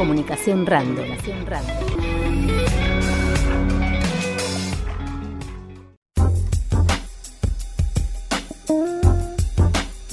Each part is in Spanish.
Comunicación Random.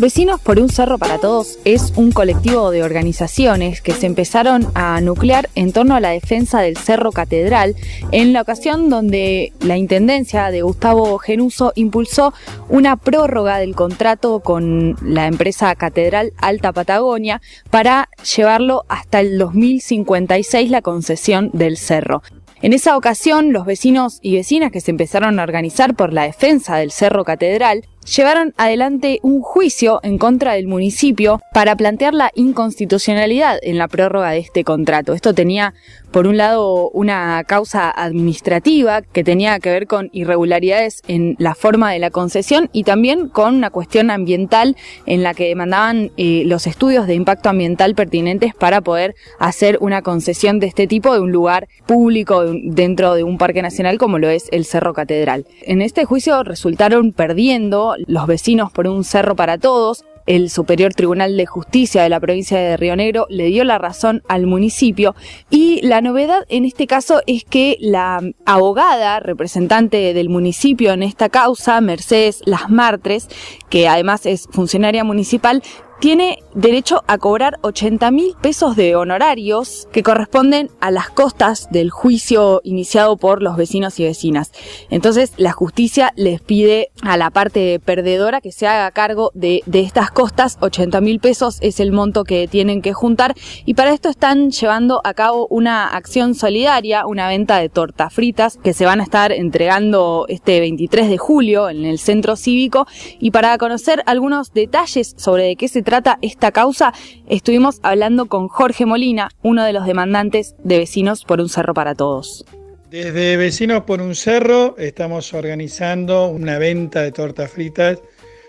Vecinos por un Cerro para Todos es un colectivo de organizaciones que se empezaron a nuclear en torno a la defensa del Cerro Catedral en la ocasión donde la Intendencia de Gustavo Genuso impulsó una prórroga del contrato con la empresa Catedral Alta Patagonia para llevarlo hasta el 2056 la concesión del cerro. En esa ocasión, los vecinos y vecinas que se empezaron a organizar por la defensa del Cerro Catedral llevaron adelante un juicio en contra del municipio para plantear la inconstitucionalidad en la prórroga de este contrato. Esto tenía, por un lado, una causa administrativa que tenía que ver con irregularidades en la forma de la concesión y también con una cuestión ambiental en la que demandaban eh, los estudios de impacto ambiental pertinentes para poder hacer una concesión de este tipo de un lugar público dentro de un parque nacional como lo es el Cerro Catedral. En este juicio resultaron perdiendo los vecinos por un cerro para todos, el Superior Tribunal de Justicia de la provincia de Río Negro le dio la razón al municipio y la novedad en este caso es que la abogada representante del municipio en esta causa, Mercedes Las Martres, que además es funcionaria municipal, tiene derecho a cobrar 80 mil pesos de honorarios que corresponden a las costas del juicio iniciado por los vecinos y vecinas. Entonces la justicia les pide a la parte perdedora que se haga cargo de, de estas costas. 80 mil pesos es el monto que tienen que juntar y para esto están llevando a cabo una acción solidaria, una venta de tortas fritas que se van a estar entregando este 23 de julio en el centro cívico y para conocer algunos detalles sobre de qué se trata esta causa, estuvimos hablando con Jorge Molina, uno de los demandantes de Vecinos por un Cerro para Todos. Desde Vecinos por un Cerro estamos organizando una venta de tortas fritas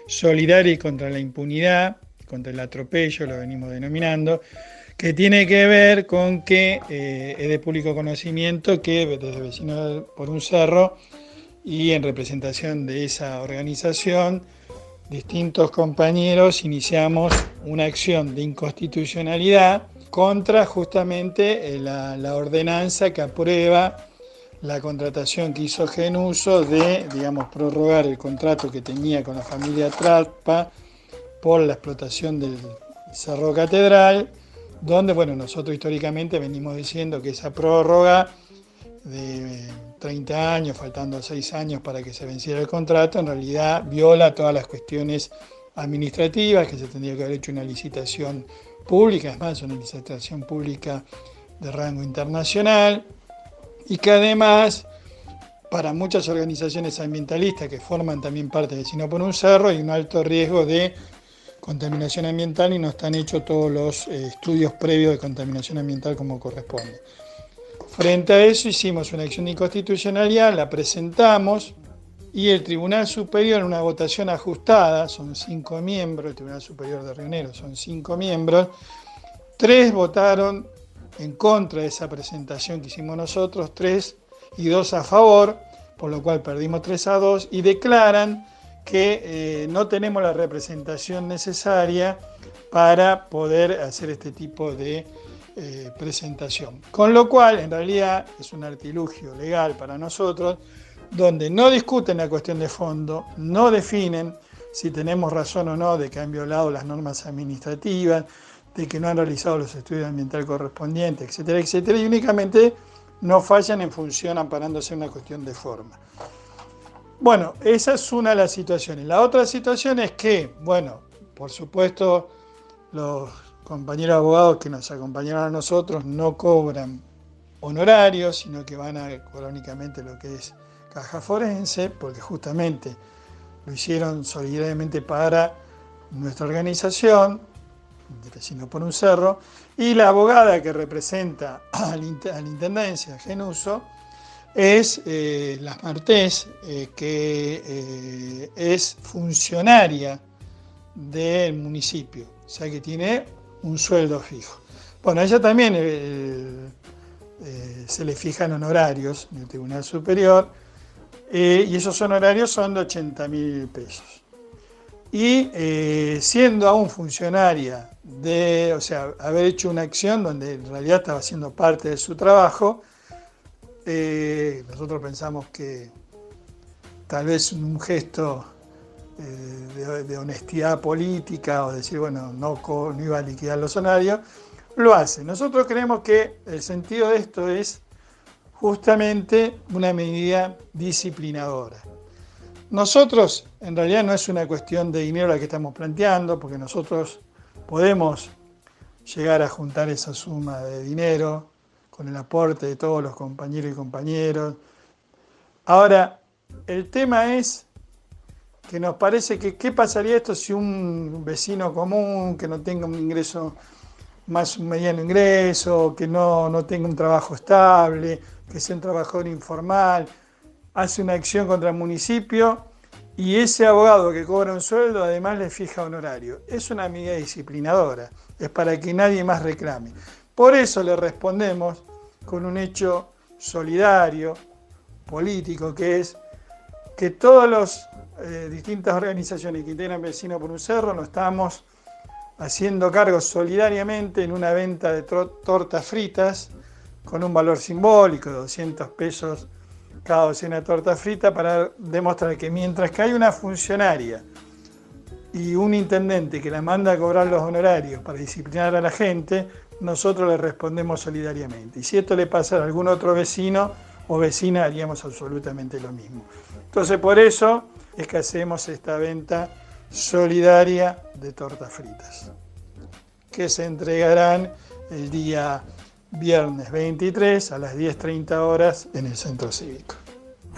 solidaria contra la impunidad, contra el atropello, lo venimos denominando, que tiene que ver con que eh, es de público conocimiento que desde Vecinos por un Cerro y en representación de esa organización, distintos compañeros iniciamos una acción de inconstitucionalidad contra justamente eh, la, ordenanza que aprueba la contratación que hizo Genuso de, digamos, prorrogar el contrato que tenía con la familia Trapa por la explotación del Cerro Catedral, donde, bueno, nosotros históricamente venimos diciendo que esa prórroga de 30 años, faltando 6 años para que se venciera el contrato, en realidad viola todas las cuestiones administrativas, que se tendría que haber hecho una licitación pública, es más, una licitación pública de rango internacional, y que además para muchas organizaciones ambientalistas que forman también parte de Sino por un Cerro hay un alto riesgo de contaminación ambiental y no están hechos todos los eh, estudios previos de contaminación ambiental como corresponde. Frente a eso hicimos una acción de inconstitucionalidad, la presentamos y el Tribunal Superior en una votación ajustada, son cinco miembros, el Tribunal Superior de Río Negro son cinco miembros, tres votaron en contra de esa presentación que hicimos nosotros, tres y dos a favor, por lo cual perdimos tres a dos y declaran que eh, no tenemos la representación necesaria para poder hacer este tipo de eh, presentación. Con lo cual, en realidad, es un artilugio legal para nosotros, donde no discuten la cuestión de fondo, no definen si tenemos razón o no de que han violado las normas administrativas, de que no han realizado los estudios ambientales correspondientes, etcétera, etcétera, y únicamente no fallan en función amparándose en una cuestión de forma. Bueno, esa es una de las situaciones. La otra situación es que, bueno, por supuesto, los compañeros abogados que nos acompañaron a nosotros no cobran honorarios, sino que van a cobrar lo que es caja forense, porque justamente lo hicieron solidariamente para nuestra organización, Vecinos por un Cerro, y la abogada que representa a la, Intendencia, Genuso, es eh, Las Martés, eh, que eh, es funcionaria del municipio, o sea que tiene un sueldo fijo. Bueno, ella también eh, eh, se le fijan honorarios en el Tribunal Superior eh, y esos honorarios son de 80 mil pesos. y eh, siendo aún funcionaria de, o sea, haber hecho una acción donde en realidad estaba haciendo parte de su trabajo, eh, nosotros pensamos que tal vez un gesto de, honestidad política o decir, bueno, no, no iba a liquidar los sonarios, lo hace. Nosotros creemos que el sentido de esto es justamente una medida disciplinadora. Nosotros, en realidad no es una cuestión de dinero la que estamos planteando, porque nosotros podemos llegar a juntar esa suma de dinero con el aporte de todos los compañeros y compañeros. Ahora, el tema es que nos parece que qué pasaría esto si un vecino común que no tenga un ingreso más un mediano ingreso, que no, no tenga un trabajo estable, que sea un trabajador informal, hace una acción contra el municipio y ese abogado que cobra un sueldo además le fija honorario. Es una medida disciplinadora, es para que nadie más reclame. Por eso le respondemos con un hecho solidario, político, que es que todas las eh, distintas organizaciones que integran Vecinos por un Cerro nos estamos haciendo cargo solidariamente en una venta de tortas fritas con un valor simbólico de 200 pesos cada docena de torta frita para demostrar que mientras que hay una funcionaria y un intendente que la manda a cobrar los honorarios para disciplinar a la gente, nosotros le respondemos solidariamente. Y si esto le pasa a algún otro vecino o vecina, haríamos absolutamente lo mismo. Entonces por eso es que hacemos esta venta solidaria de tortas fritas, que se entregarán el día viernes 23 a las 10.30 horas en el Centro Cívico.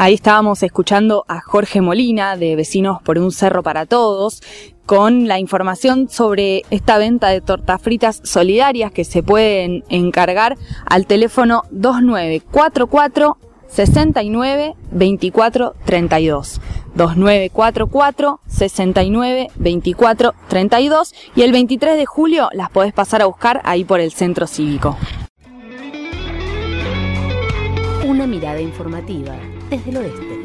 Ahí estábamos escuchando a Jorge Molina de Vecinos por un Cerro para Todos con la información sobre esta venta de tortas fritas solidarias que se pueden encargar al teléfono 2944 69 24 32. 2944 69 24 32 y el 23 de julio las podés pasar a buscar ahí por el centro cívico. Una mirada informativa desde el oeste.